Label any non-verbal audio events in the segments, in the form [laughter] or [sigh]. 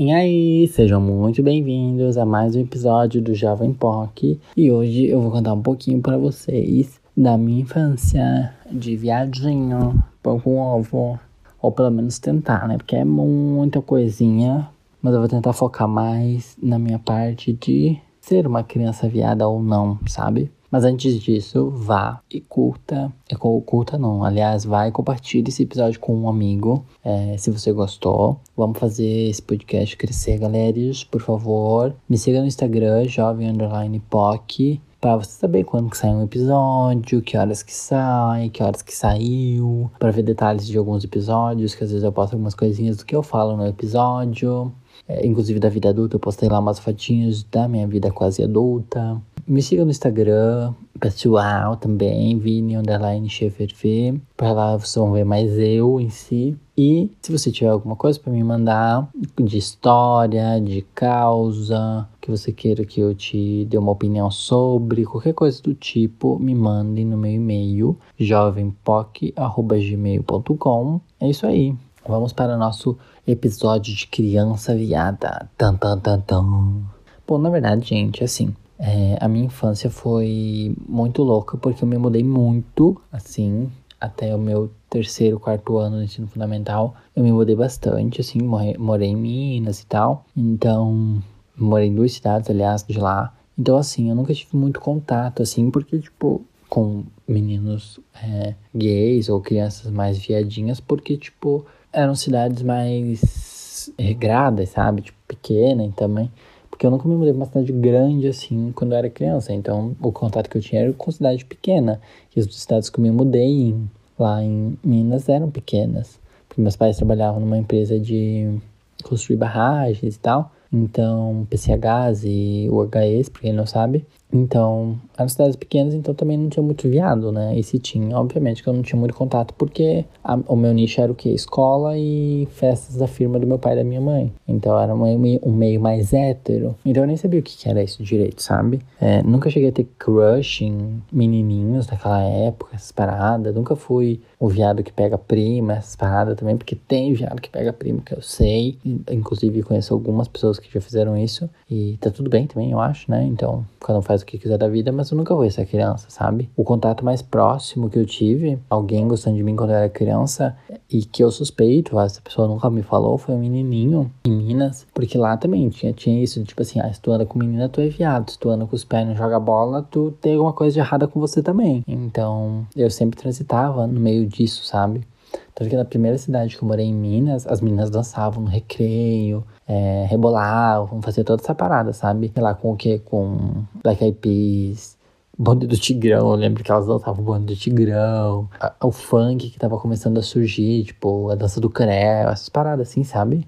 E aí, sejam muito bem-vindos a mais um episódio do Jovem POC. E hoje eu vou contar um pouquinho para vocês da minha infância de viadinho, pão com ovo. Ou pelo menos tentar, né? Porque é muita coisinha. Mas eu vou tentar focar mais na minha parte de ser uma criança viada ou não, sabe? Mas antes disso, vá e curta. É, curta não, aliás, vai e compartilhe esse episódio com um amigo. É, se você gostou. Vamos fazer esse podcast crescer, galeras. Por favor. Me siga no Instagram, jovem underline POC. Pra você saber quando que sai um episódio, que horas que sai, que horas que saiu. Pra ver detalhes de alguns episódios, que às vezes eu posto algumas coisinhas do que eu falo no episódio. É, inclusive da vida adulta, eu postei lá umas fotinhas da minha vida quase adulta. Me siga no Instagram, pessoal também, Vini Underline V. Para lá vocês vão ver mais eu em si. E se você tiver alguma coisa para me mandar de história, de causa, que você queira que eu te dê uma opinião sobre, qualquer coisa do tipo, me mandem no meu e-mail jovempoc.gmail.com. É isso aí. Vamos para o nosso episódio de criança viada. Tan, tan, tan, tan. Bom, na verdade, gente, assim, é, a minha infância foi muito louca porque eu me mudei muito, assim, até o meu terceiro, quarto ano no ensino fundamental. Eu me mudei bastante, assim, morei, morei em Minas e tal. Então, morei em duas cidades, aliás, de lá. Então, assim, eu nunca tive muito contato, assim, porque, tipo, com meninos é, gays ou crianças mais viadinhas, porque, tipo, eram cidades mais regradas, sabe? Tipo, pequena e também. Porque eu nunca me mudei pra uma cidade grande assim quando eu era criança. Então o contato que eu tinha era com cidade pequena. E as cidades que eu me mudei em, lá em Minas eram pequenas. Porque meus pais trabalhavam numa empresa de construir barragens e tal. Então, PCHs e UHEs, pra quem não sabe. Então, eram cidades pequenas, então também não tinha muito viado, né? E se tinha, obviamente que eu não tinha muito contato, porque a, o meu nicho era o quê? Escola e festas da firma do meu pai e da minha mãe. Então era um, um meio mais hétero. Então eu nem sabia o que, que era isso direito, sabe? É, nunca cheguei a ter crush em menininhos naquela época, essas paradas. Nunca fui o viado que pega prima, essas paradas também, porque tem viado que pega prima, que eu sei. Inclusive conheço algumas pessoas que já fizeram isso. E tá tudo bem também, eu acho, né? Então, cada um faz faz o que quiser da vida, mas eu nunca vou essa criança, sabe? O contato mais próximo que eu tive, alguém gostando de mim quando eu era criança, e que eu suspeito, essa pessoa nunca me falou, foi um menininho em Minas, porque lá também tinha, tinha isso, tipo assim, ah, se tu anda com menina, tu é viado, se tu anda com os pés e não joga bola, tu tem alguma coisa de errada com você também. Então, eu sempre transitava no meio disso, sabe? Tanto que na primeira cidade que eu morei em Minas, as meninas dançavam no recreio, é, rebolavam, faziam toda essa parada, sabe? Sei lá, com o que? Com Black Eyed Peas, Bonde do Tigrão, eu lembro que elas dançavam o Bonde do Tigrão, a, o funk que tava começando a surgir, tipo, a dança do canel, essas paradas assim, sabe?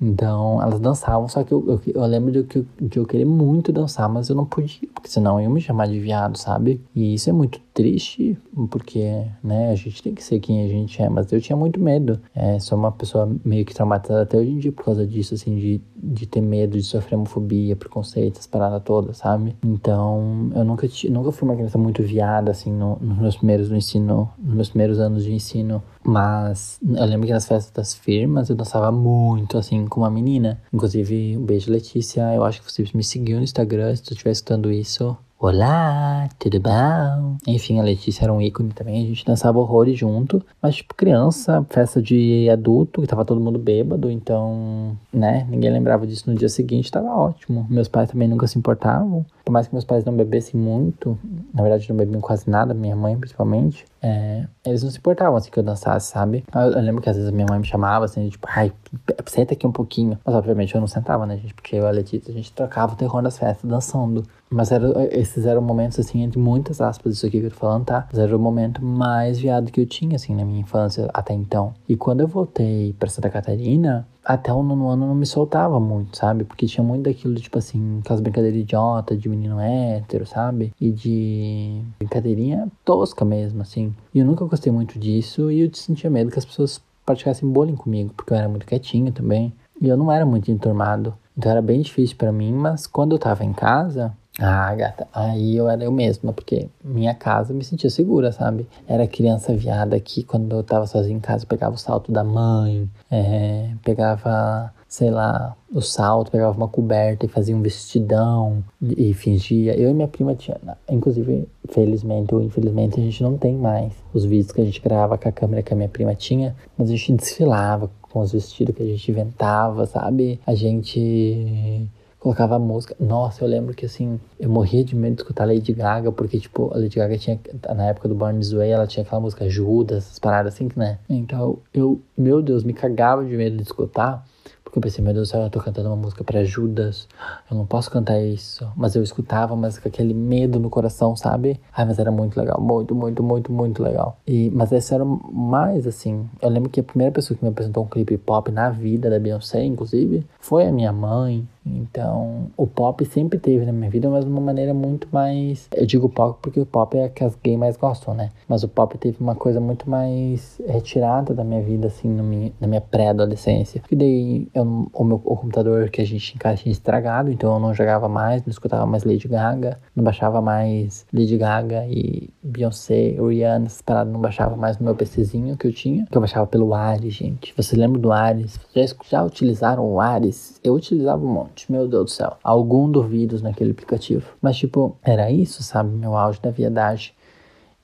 Então, elas dançavam, só que eu, eu, eu lembro de, de, de eu querer muito dançar, mas eu não podia, porque senão iam me chamar de viado, sabe? E isso é muito triste, porque, né, a gente tem que ser quem a gente é, mas eu tinha muito medo. É, sou uma pessoa meio que traumatizada até hoje em dia por causa disso, assim, de, de ter medo, de sofrer homofobia, preconceito, essas paradas todas, sabe? Então, eu nunca, nunca fui uma criança muito viada, assim, no, nos meus primeiros no ensino, nos meus primeiros anos de ensino, mas eu lembro que nas festas das firmas eu dançava muito, assim, com uma menina. Inclusive, um beijo, Letícia, eu acho que você me seguiu no Instagram, se tu estiver escutando isso, Olá, tudo bom? Enfim, a Letícia era um ícone também, a gente dançava horrores junto, mas tipo criança, festa de adulto, que tava todo mundo bêbado, então, né, ninguém lembrava disso no dia seguinte, tava ótimo. Meus pais também nunca se importavam, por mais que meus pais não bebessem muito, na verdade não bebiam quase nada, minha mãe principalmente, é, eles não se importavam assim que eu dançasse, sabe? Eu, eu, lembro que às vezes a minha mãe me chamava assim, tipo, ai, senta aqui um pouquinho. Mas obviamente eu não sentava, né, gente? Porque eu e a Letícia, a gente trocava o terror das festas dançando. Mas era, esses eram momentos, assim, entre muitas aspas, isso aqui que eu tô falando, tá? Mas era o momento mais viado que eu tinha, assim, na minha infância até então. E quando eu voltei pra Santa Catarina, até o nono ano não me soltava muito, sabe? Porque tinha muito daquilo, tipo assim, aquelas brincadeiras idiota de menino hétero, sabe? E de brincadeirinha tosca mesmo, assim. E eu nunca gostei muito disso e eu sentia medo que as pessoas praticassem bullying comigo, porque eu era muito quietinho também. E eu não era muito enturmado. Então era bem difícil para mim, mas quando eu tava em casa, ah, gata, aí eu era eu mesma, porque minha casa me sentia segura, sabe? Era criança viada que quando eu tava sozinha em casa pegava o salto da mãe, é, pegava sei lá, o salto, pegava uma coberta e fazia um vestidão e fingia. Eu e minha prima tinha, inclusive, felizmente ou infelizmente, a gente não tem mais os vídeos que a gente gravava com a câmera que a minha prima tinha, mas a gente desfilava com os vestidos que a gente inventava, sabe? A gente colocava música. Nossa, eu lembro que assim, eu morria de medo de escutar Lady Gaga, porque, tipo, a Lady Gaga tinha, na época do Born This Way, ela tinha aquela música Judas, essas paradas assim, né? Então, eu, meu Deus, me cagava de medo de escutar. Porque eu pensei, meu Deus do céu, eu tô cantando uma música para Judas, eu não posso cantar isso. Mas eu escutava, mas com aquele medo no coração, sabe? Ai, mas era muito legal, muito, muito, muito, muito legal. E, mas esse era mais assim. Eu lembro que a primeira pessoa que me apresentou um clipe pop na vida da Beyoncé, inclusive, foi a minha mãe. Então, o pop sempre teve na minha vida, mas de uma maneira muito mais. Eu digo pop porque o pop é que as gays mais gostam, né? Mas o pop teve uma coisa muito mais retirada da minha vida, assim, minha, na minha pré-adolescência. E daí, eu, o meu o computador que a gente em casa tinha estragado, então eu não jogava mais, não escutava mais Lady Gaga, não baixava mais Lady Gaga e Beyoncé, Rihanna, essas paradas, não baixava mais no meu PCzinho que eu tinha, que eu baixava pelo Ares, gente. Você lembra do Ares? Já, já utilizaram o Ares? Eu utilizava um monte meu Deus do céu. Algum do vírus naquele aplicativo. Mas, tipo, era isso, sabe? Meu auge da viadagem.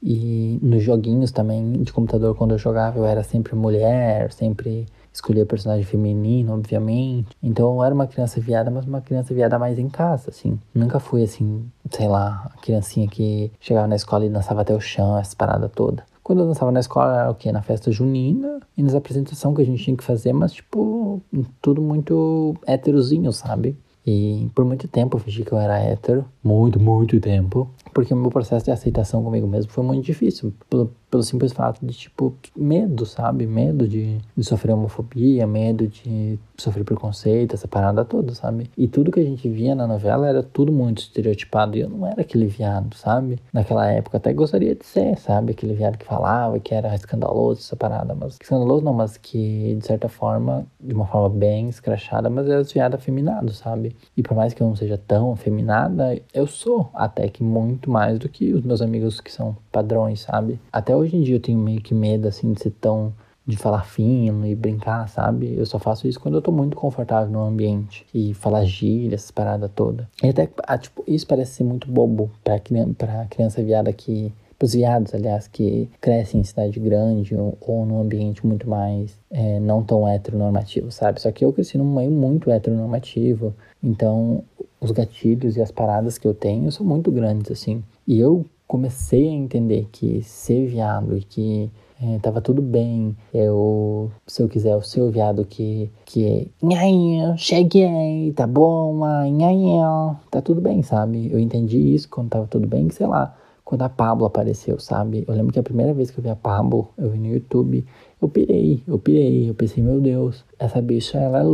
E nos joguinhos também de computador, quando eu jogava, eu era sempre mulher, sempre escolhia personagem feminino, obviamente. Então eu era uma criança viada, mas uma criança viada mais em casa, assim. Nunca fui assim, sei lá, a criancinha que chegava na escola e dançava até o chão, essa parada toda. Quando eu dançava na escola era o quê? Na festa junina e nas apresentações que a gente tinha que fazer, mas tipo, tudo muito héterozinho, sabe? E por muito tempo eu fingi que eu era hétero. Muito, muito tempo. Porque o meu processo de aceitação comigo mesmo foi muito difícil. Pelo, pelo simples fato de, tipo, medo, sabe? Medo de, de sofrer homofobia, medo de sofrer preconceito, essa parada toda, sabe? E tudo que a gente via na novela era tudo muito estereotipado. E eu não era aquele viado, sabe? Naquela época até gostaria de ser, sabe? Aquele viado que falava que era escandaloso, essa parada. Mas escandaloso não, mas que de certa forma, de uma forma bem escrachada, mas era viado afeminado, sabe? E por mais que eu não seja tão afeminada, eu sou até que muito mais do que os meus amigos que são padrões, sabe? Até hoje em dia eu tenho meio que medo, assim, de ser tão. de falar fino e brincar, sabe? Eu só faço isso quando eu tô muito confortável no ambiente. E falar gíria, essas paradas todas. E até, ah, tipo, isso parece ser muito bobo pra, pra criança viada que os viados, aliás, que crescem em cidade grande ou, ou num ambiente muito mais é, não tão heteronormativo, sabe? Só que eu cresci num meio muito heteronormativo, então os gatilhos e as paradas que eu tenho são muito grandes, assim. E eu comecei a entender que ser viado e que é, tava tudo bem. Eu, se eu quiser, o seu viado que, que é, cheguei, tá bom, nhainha, tá tudo bem, sabe? Eu entendi isso quando tava tudo bem, sei lá, quando a Pablo apareceu, sabe? Eu lembro que a primeira vez que eu vi a Pablo, eu vi no YouTube, eu pirei, eu pirei, eu pensei, meu Deus, essa bicha, ela é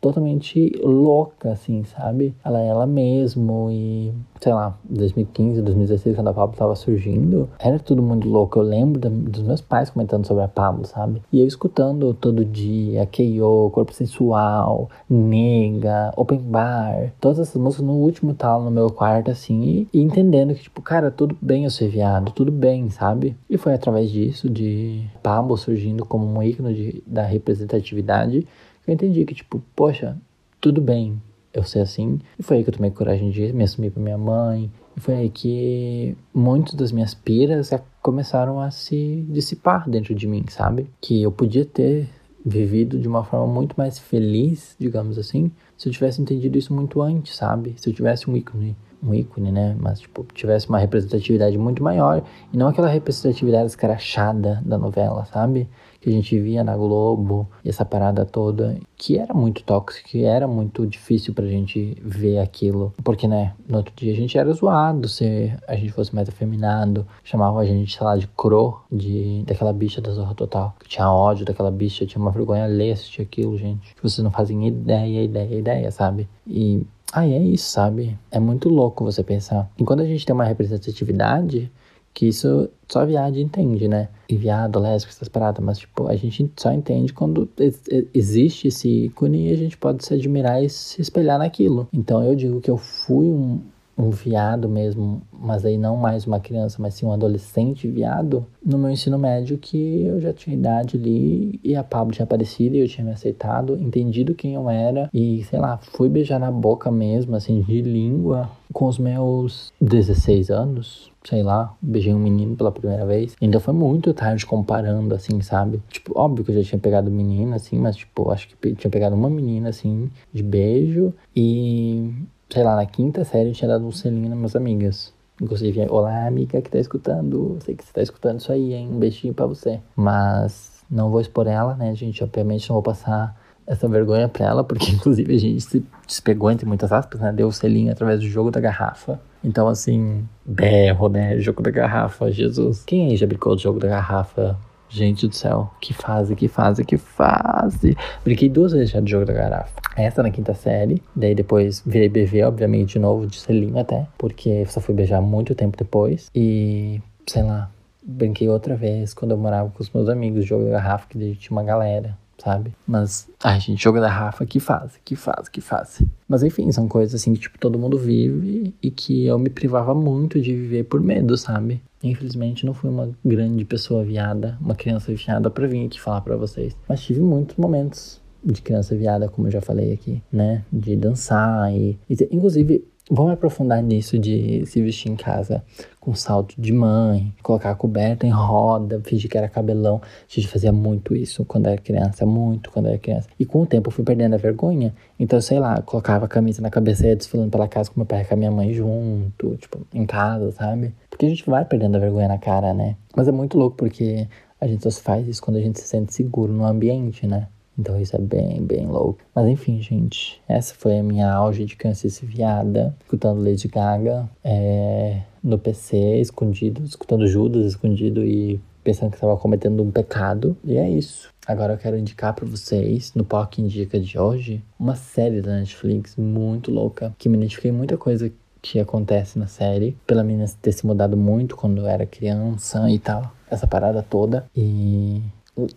totalmente louca, assim, sabe? Ela é ela mesmo e, sei lá, 2015, 2016, quando a Pablo tava surgindo, era tudo muito louco. Eu lembro da, dos meus pais comentando sobre a Pablo, sabe? E eu escutando todo dia, K.O., Corpo Sensual, Nega, Open Bar, todas essas músicas no último tal no meu quarto, assim, e, e entendendo que, tipo, cara, tudo bem eu ser viado, tudo bem, sabe? E foi através disso, de Pablo surgindo como um ícone de, da representatividade, eu entendi que, tipo, poxa, tudo bem eu ser assim. E foi aí que eu tomei coragem de me assumir pra minha mãe. E foi aí que muitas das minhas piras começaram a se dissipar dentro de mim, sabe? Que eu podia ter vivido de uma forma muito mais feliz, digamos assim, se eu tivesse entendido isso muito antes, sabe? Se eu tivesse um ícone um ícone, né? Mas, tipo, tivesse uma representatividade muito maior. E não aquela representatividade escrachada da novela, sabe? Que a gente via na Globo, essa parada toda, que era muito tóxica, que era muito difícil pra gente ver aquilo. Porque, né, no outro dia a gente era zoado se a gente fosse mais afeminado. Chamavam a gente, sei lá, de cro, de, daquela bicha da Zorra Total. Que tinha ódio daquela bicha, tinha uma vergonha assistir aquilo, gente. Que vocês não fazem ideia, ideia, ideia, sabe? E ah, é isso, sabe? É muito louco você pensar. E quando a gente tem uma representatividade, que isso só viado entende, né? E viado, lésbico, essas paradas, mas tipo, a gente só entende quando existe esse ícone e a gente pode se admirar e se espelhar naquilo. Então eu digo que eu fui um, um viado mesmo, mas aí não mais uma criança, mas sim um adolescente viado, no meu ensino médio que eu já tinha idade ali e a Pablo tinha aparecido e eu tinha me aceitado, entendido quem eu era e, sei lá, fui beijar na boca mesmo, assim, de língua com os meus 16 anos, sei lá, beijei um menino pela primeira vez. Ainda foi muito tarde comparando, assim, sabe? Tipo, óbvio que eu já tinha pegado menina, assim, mas, tipo, acho que tinha pegado uma menina, assim, de beijo. E, sei lá, na quinta série eu tinha dado um selinho nas minhas amigas. Inclusive, olá, amiga que tá escutando. Sei que você tá escutando isso aí, hein? Um beijinho pra você. Mas não vou expor ela, né, gente? Obviamente não vou passar essa vergonha pra ela, porque [laughs] inclusive a gente se despegou entre muitas aspas, né? Deu o selinho através do jogo da garrafa. Então, assim, berro, né? Jogo da garrafa, Jesus. Quem aí já brincou do jogo da garrafa? Gente do céu, que fase, que fase, que fase. Brinquei duas vezes já do jogo da garrafa. Essa na quinta série, daí depois virei BV, obviamente, de novo, de selinho até, porque só fui beijar muito tempo depois. E, sei lá, brinquei outra vez quando eu morava com os meus amigos, jogo da garrafa, que tinha uma galera sabe? Mas, ai, gente, jogo da Rafa, que fase, que fase, que fase. Mas enfim, são coisas assim que, tipo, todo mundo vive e que eu me privava muito de viver por medo, sabe? Infelizmente, não fui uma grande pessoa viada, uma criança viada pra vir aqui falar pra vocês. Mas tive muitos momentos de criança viada, como eu já falei aqui, né? De dançar e. e inclusive, Vamos aprofundar nisso de se vestir em casa com salto de mãe, colocar a coberta em roda, fingir que era cabelão. A gente fazia muito isso quando era criança, muito quando era criança. E com o tempo eu fui perdendo a vergonha. Então, sei lá, colocava a camisa na cabeça e ia desfilando pela casa com meu pai e com a minha mãe junto, tipo, em casa, sabe? Porque a gente vai perdendo a vergonha na cara, né? Mas é muito louco porque a gente só faz isso quando a gente se sente seguro no ambiente, né? Então isso é bem, bem louco. Mas enfim, gente, essa foi a minha auge de câncer viada, escutando Lady Gaga é, no PC, escondido, escutando Judas escondido e pensando que estava cometendo um pecado. E é isso. Agora eu quero indicar para vocês, no POC Indica de hoje, uma série da Netflix muito louca, que me identifiquei muita coisa que acontece na série, pela menina ter se mudado muito quando era criança e tal, essa parada toda. E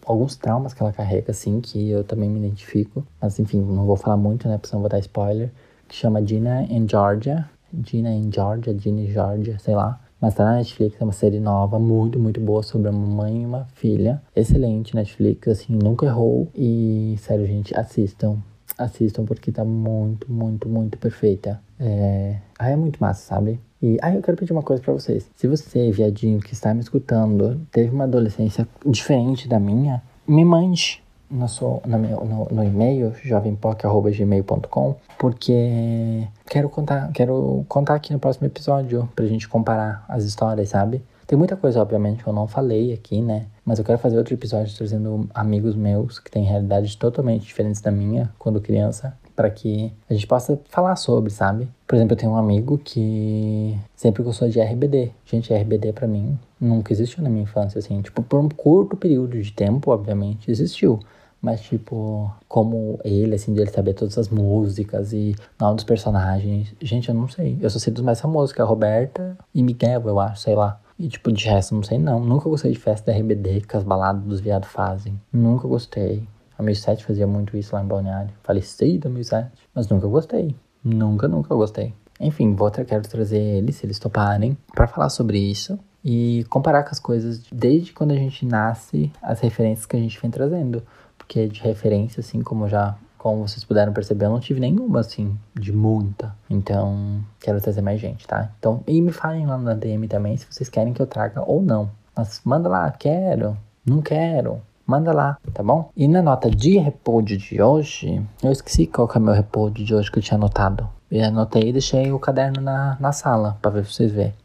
alguns traumas que ela carrega, assim, que eu também me identifico. Mas, enfim, não vou falar muito, né? Porque senão vou dar spoiler. Que chama Gina in Georgia. Gina in Georgia, Gina in Georgia, sei lá. Mas tá na Netflix, é uma série nova, muito, muito boa, sobre uma mãe e uma filha. Excelente Netflix, assim, nunca errou. E, sério, gente, assistam. Assistam, porque tá muito, muito, muito perfeita. É... Ah, é muito massa, sabe? E aí eu quero pedir uma coisa para vocês. Se você, viadinho, que está me escutando, teve uma adolescência diferente da minha, me mande no, seu, no, no, no e-mail, jovempoc.gmail.com, porque quero contar, quero contar aqui no próximo episódio pra gente comparar as histórias, sabe? Tem muita coisa, obviamente, que eu não falei aqui, né? Mas eu quero fazer outro episódio trazendo amigos meus que têm realidades totalmente diferentes da minha quando criança para que a gente possa falar sobre, sabe? Por exemplo, eu tenho um amigo que sempre gostou de RBD. Gente, RBD para mim nunca existiu na minha infância, assim. Tipo, por um curto período de tempo, obviamente, existiu. Mas, tipo, como ele, assim, de ele saber todas as músicas e nome dos personagens. Gente, eu não sei. Eu só sei dos mais famosos, que é a Roberta e Miguel, eu acho, sei lá. E, tipo, de resto, não sei não. Nunca gostei de festa da RBD que as baladas dos viados fazem. Nunca gostei. A 1007 fazia muito isso lá em Balneário. Faleci da 1007, mas nunca gostei. Nunca, nunca gostei. Enfim, vou tra quero trazer eles, se eles toparem, para falar sobre isso e comparar com as coisas desde quando a gente nasce, as referências que a gente vem trazendo. Porque de referência, assim, como já como vocês puderam perceber, eu não tive nenhuma, assim, de muita. Então, quero trazer mais gente, tá? Então, e me falem lá na DM também se vocês querem que eu traga ou não. Mas manda lá, quero, não quero manda lá, tá bom? E na nota de repouso de hoje, eu esqueci qual que é meu repouso de hoje que eu tinha anotado. Eu anotei e deixei o caderno na, na sala para ver pra vocês verem.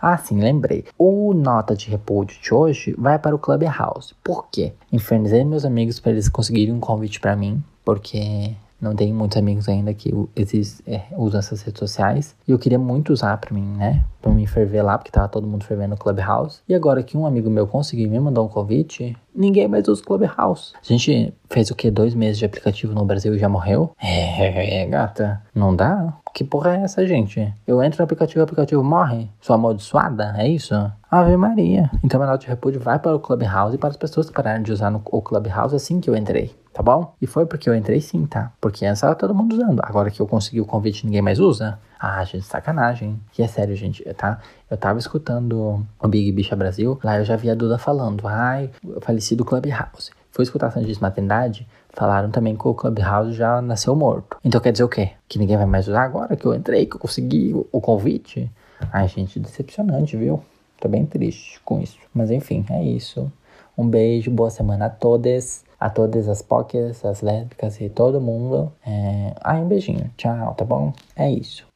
Ah, sim, lembrei. O nota de repouso de hoje vai para o Clubhouse. Por quê? Infernizei meus amigos para eles conseguirem um convite para mim, porque não tenho muitos amigos ainda que é, usam essas redes sociais. E eu queria muito usar pra mim, né? Pra me ferver lá, porque tava todo mundo fervendo no Clubhouse. E agora que um amigo meu conseguiu me mandar um convite, ninguém mais usa o Clubhouse. A gente fez o que? Dois meses de aplicativo no Brasil e já morreu? É, gata. Não dá? Que porra é essa, gente? Eu entro no aplicativo e o aplicativo morre? Sou amaldiçoada? É isso? Ave Maria. Então, a nota de repúdio vai para o Clubhouse e para as pessoas que pararam de usar no, o Clubhouse assim que eu entrei. Tá bom? E foi porque eu entrei sim, tá? Porque antes tava todo mundo usando. Agora que eu consegui o convite ninguém mais usa. Ah, gente, sacanagem. E é sério, gente, tá? Eu tava escutando o Big Bicha Brasil, lá eu já vi a Duda falando, ai, falecido Clubhouse. Fui escutar a Santíssima Trindade, falaram também que o Clubhouse já nasceu morto. Então quer dizer o quê? Que ninguém vai mais usar agora que eu entrei, que eu consegui o convite? Ai, gente, decepcionante, viu? Tô bem triste com isso. Mas enfim, é isso. Um beijo, boa semana a todas, a todas as pokers, as lésbicas e todo mundo. É... Um beijinho. Tchau, tá bom? É isso.